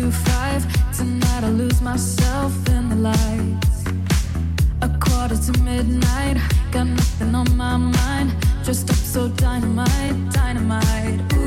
to five. Tonight I lose myself in the lights. A quarter to midnight, got nothing on my mind. Just up so dynamite, dynamite.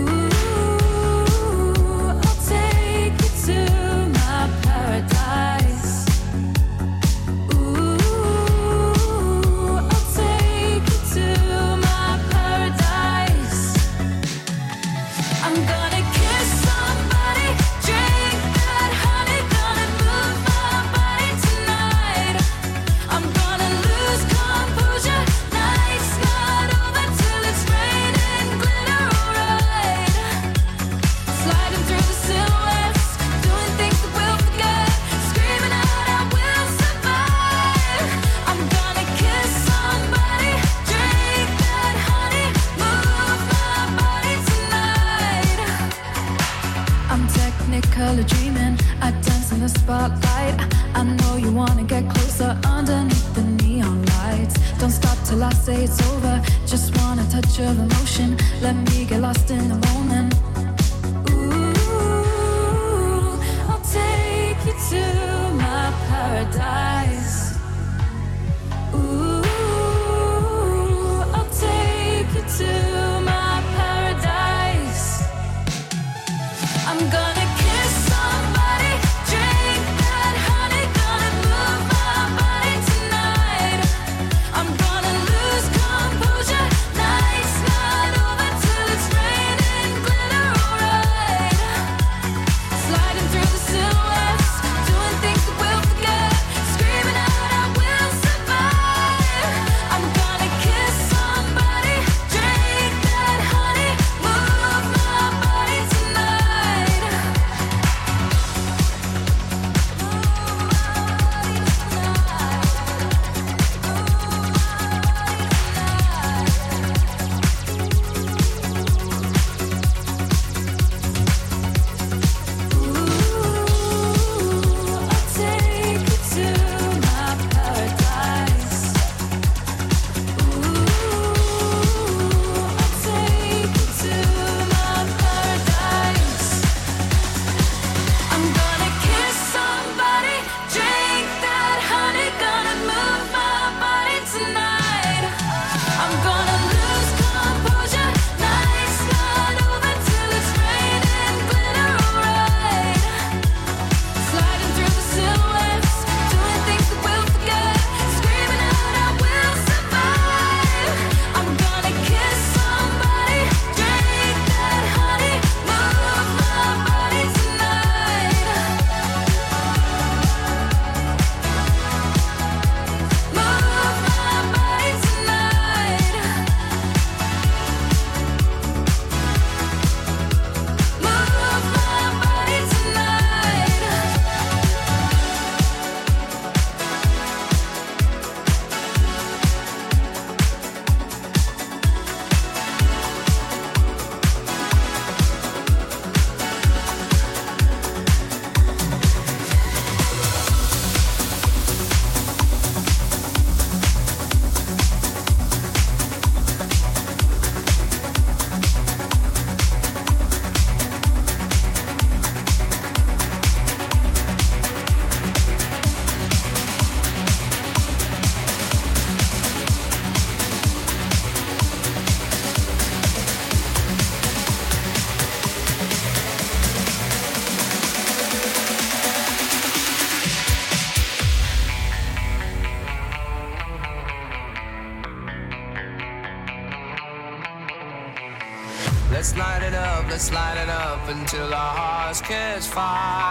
Hearts catch fire.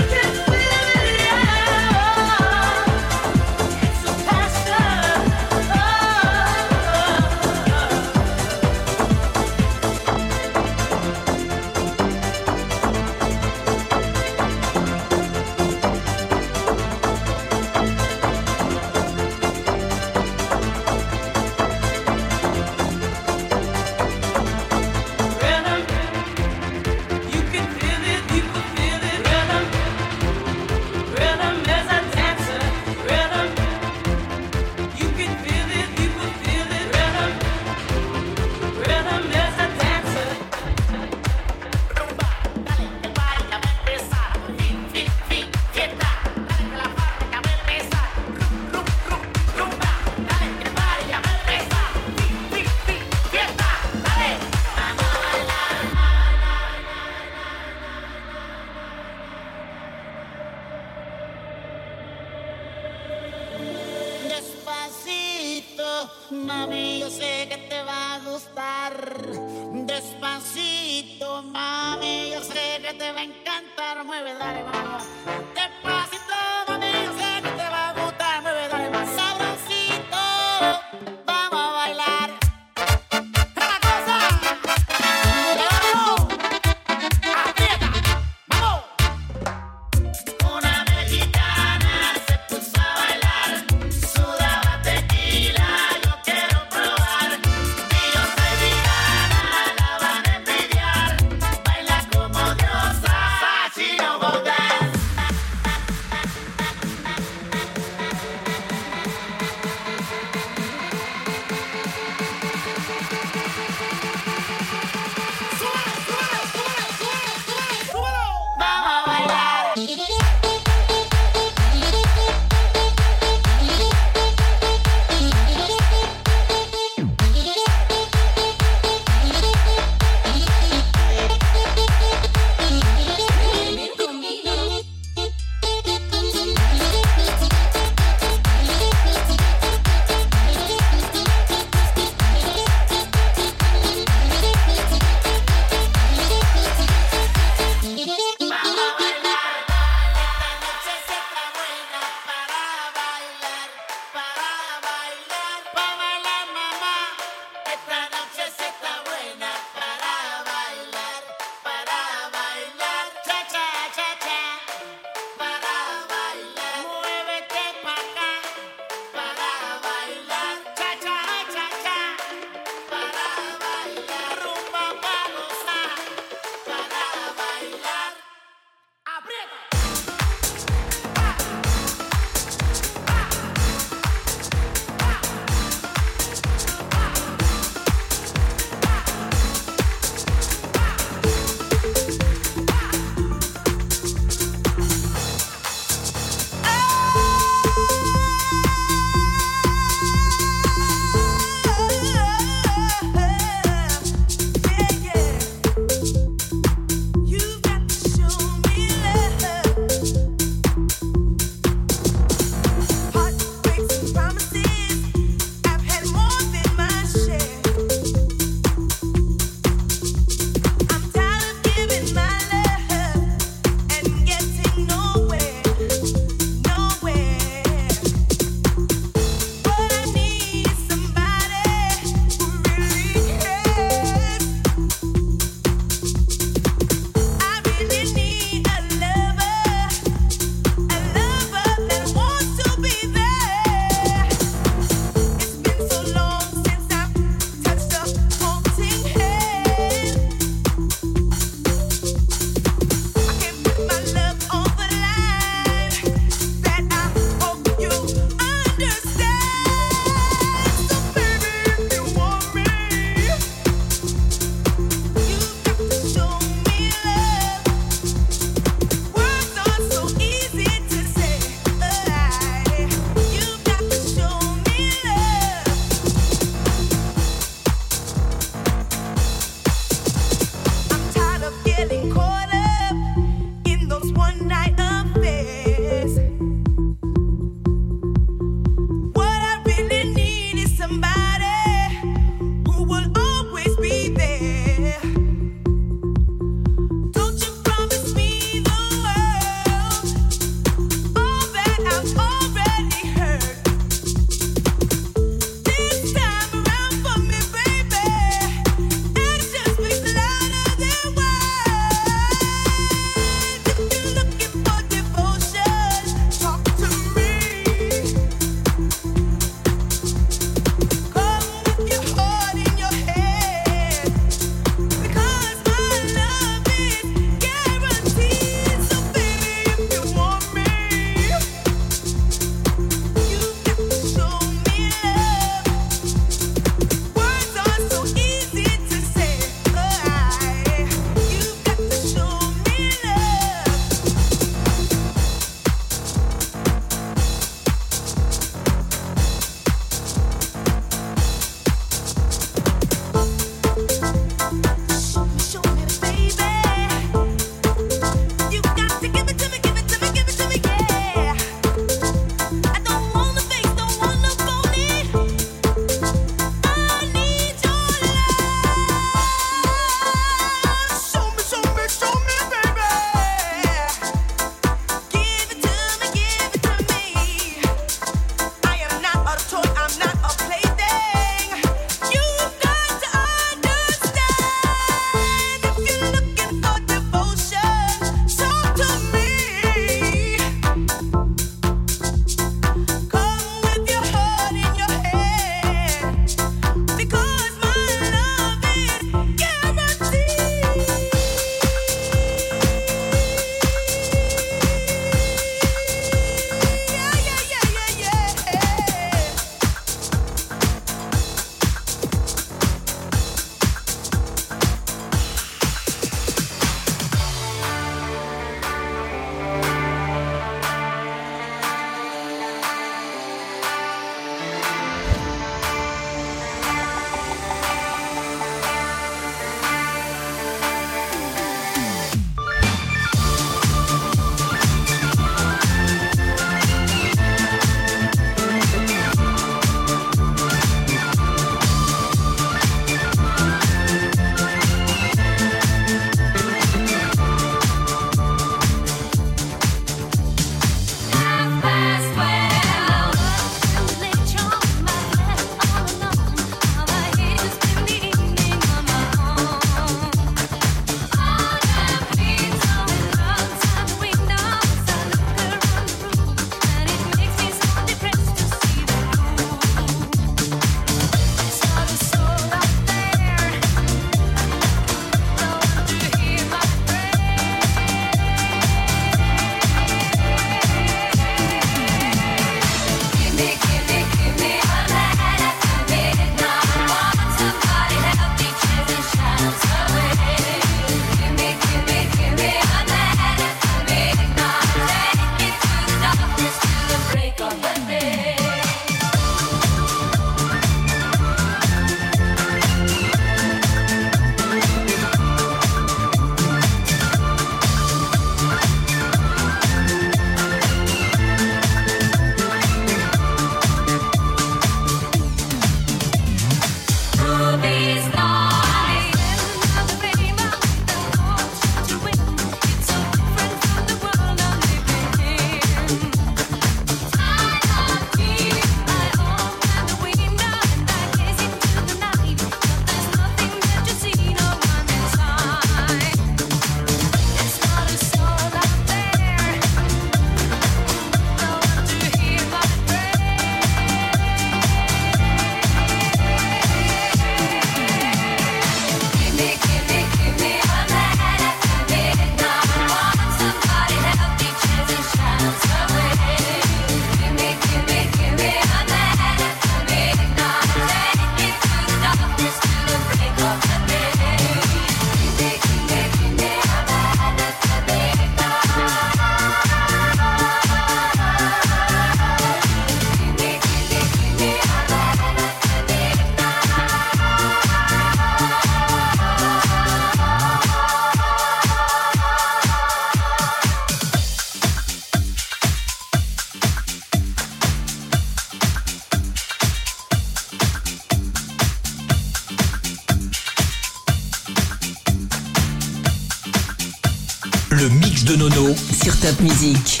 Le mix de Nono sur Top Music.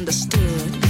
misunderstood.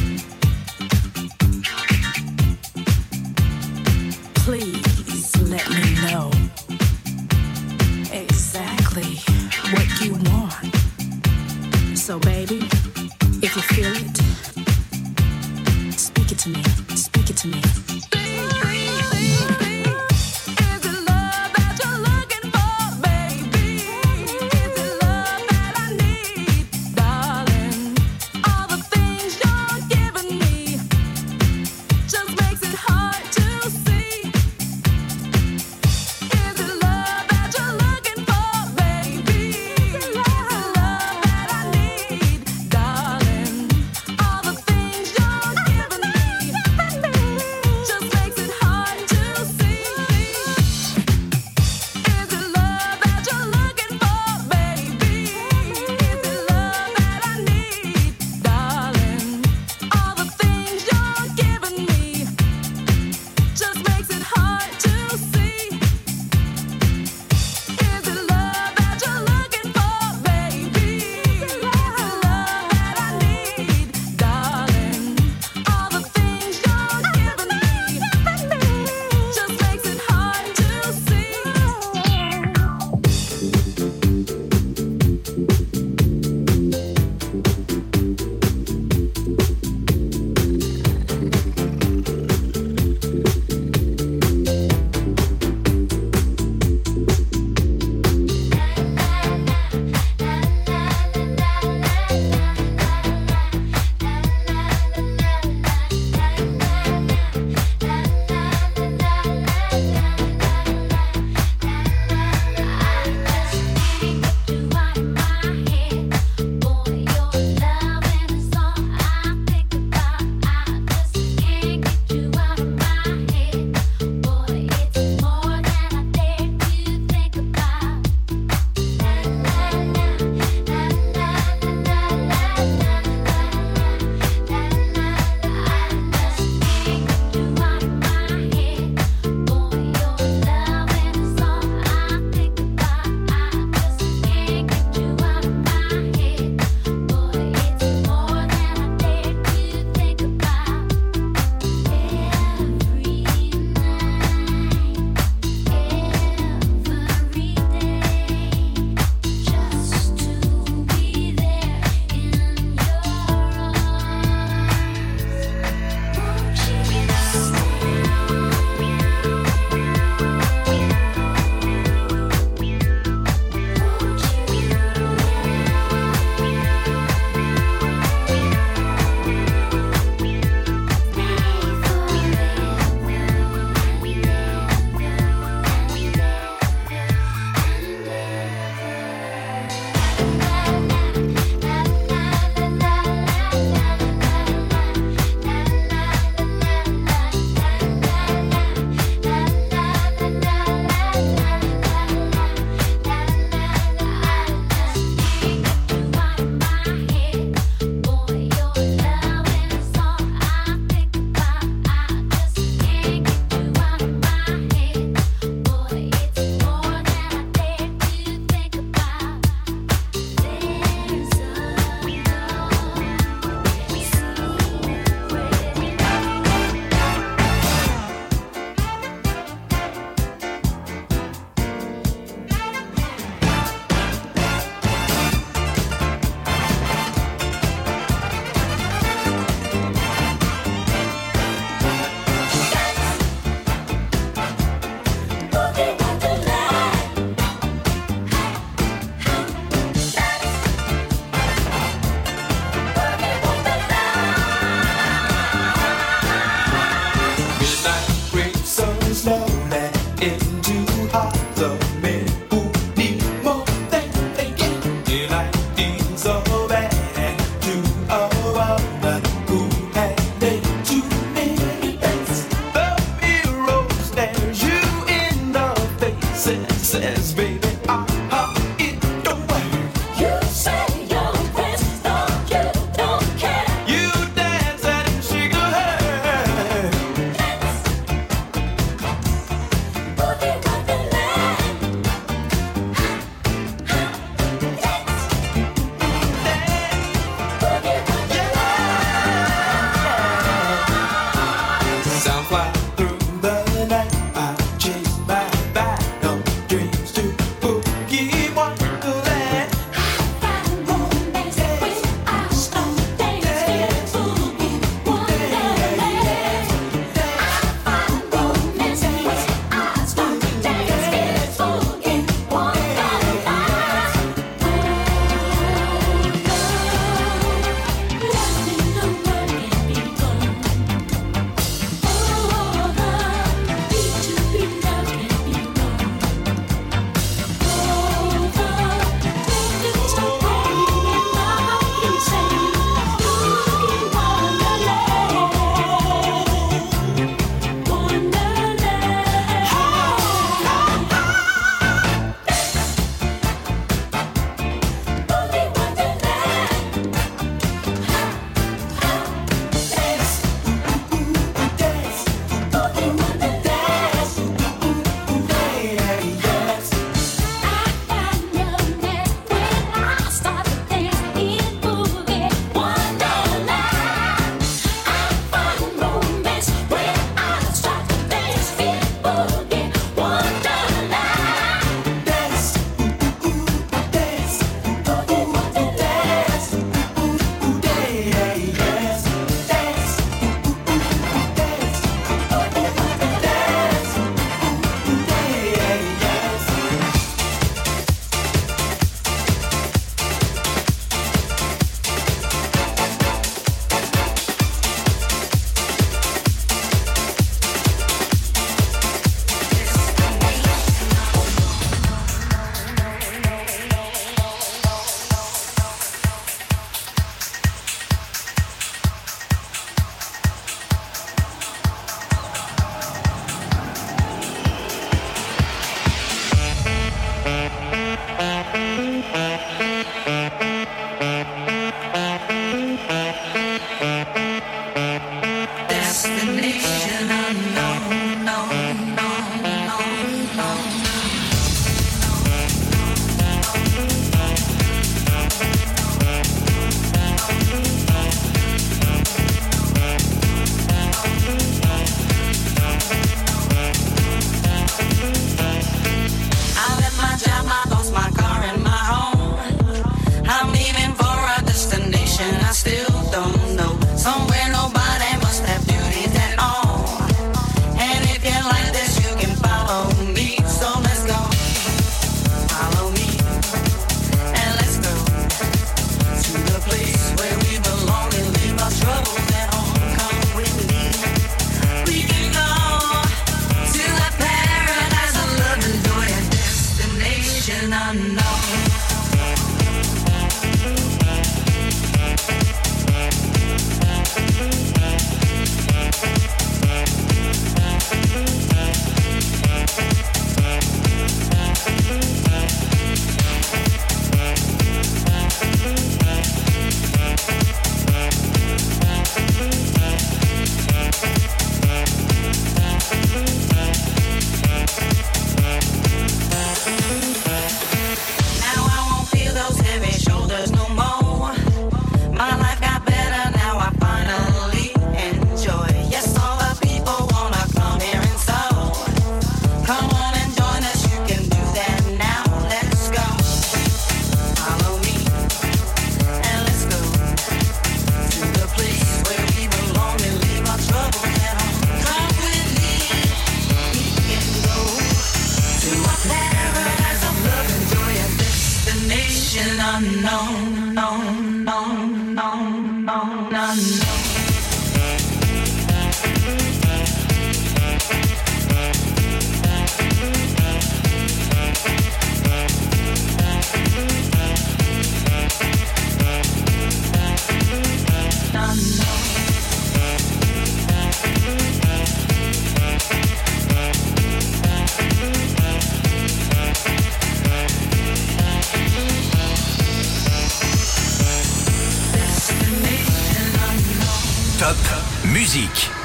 Musique.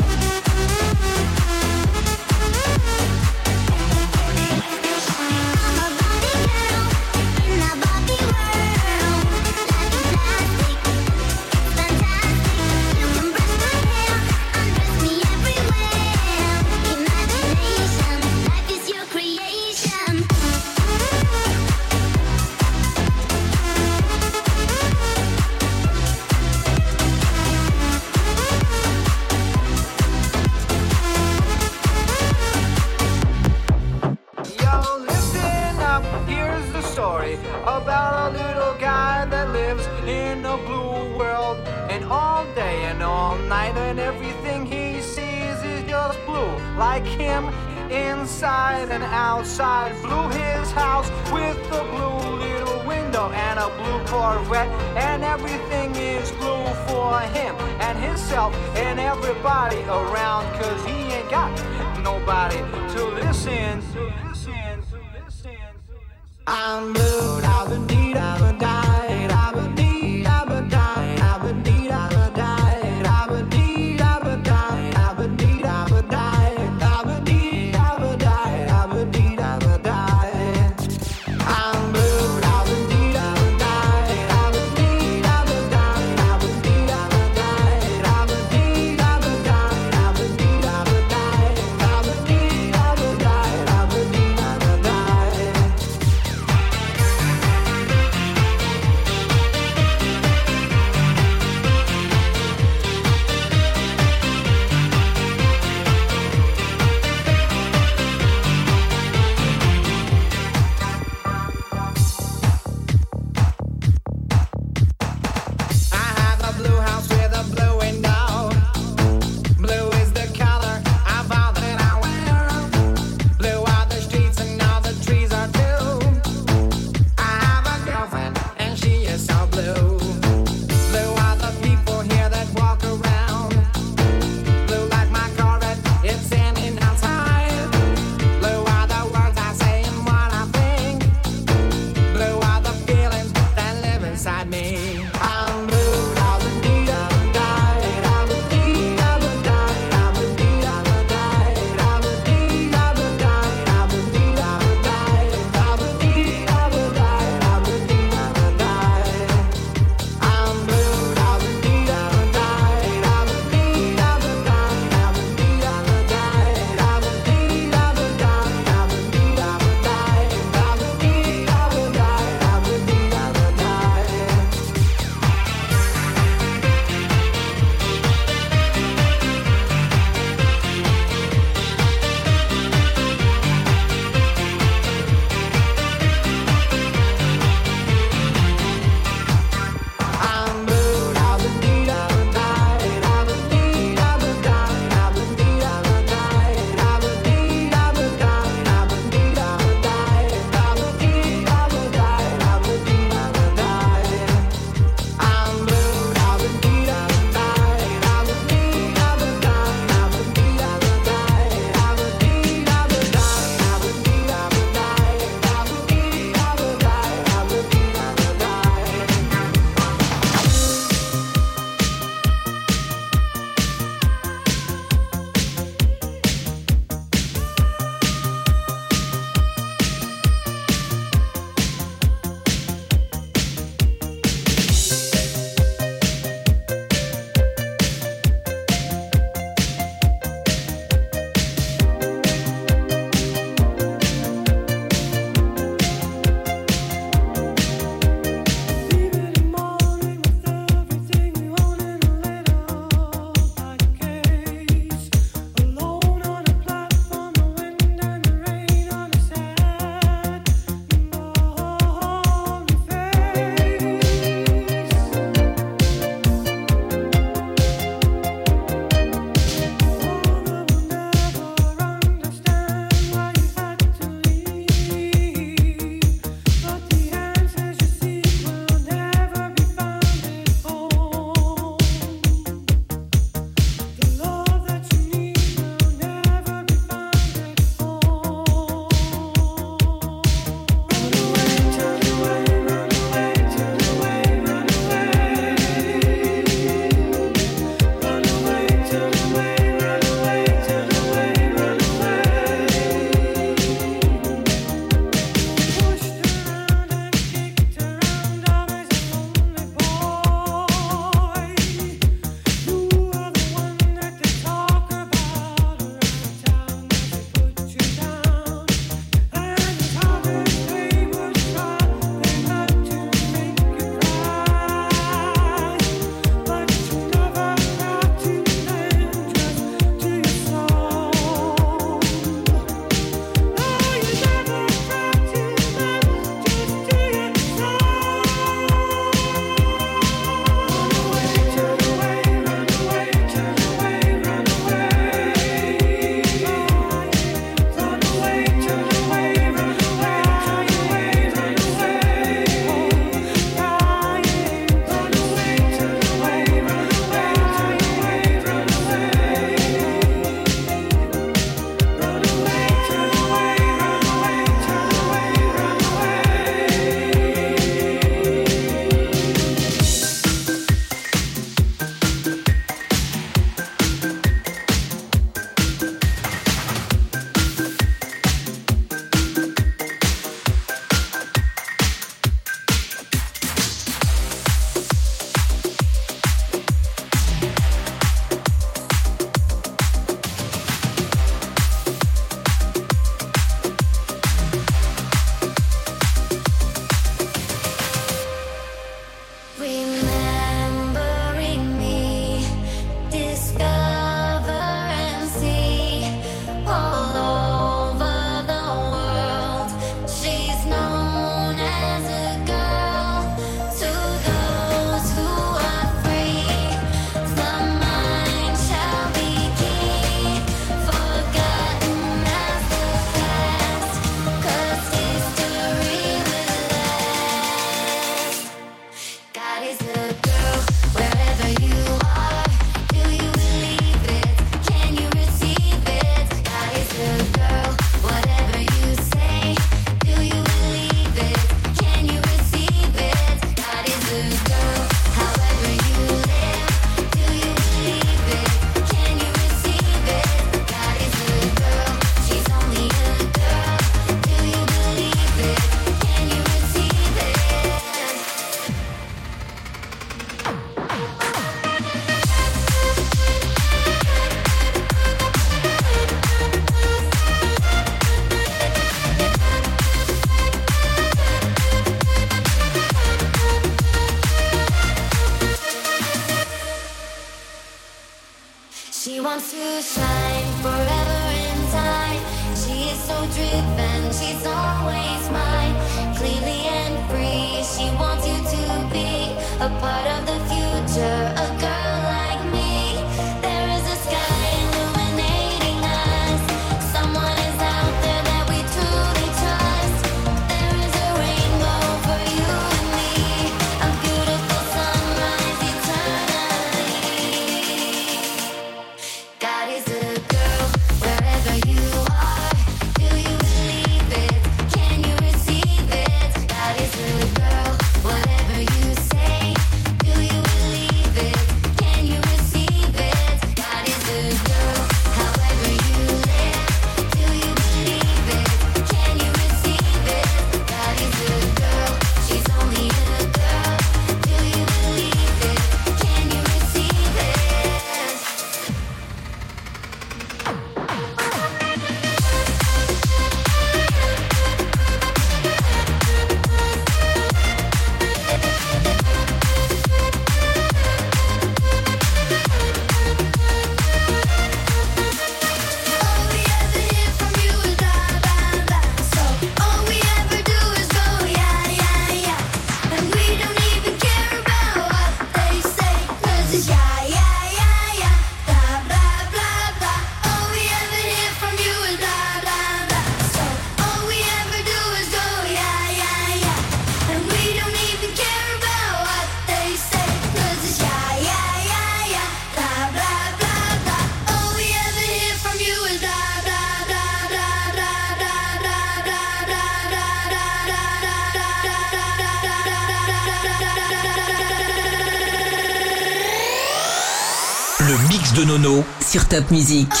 musique.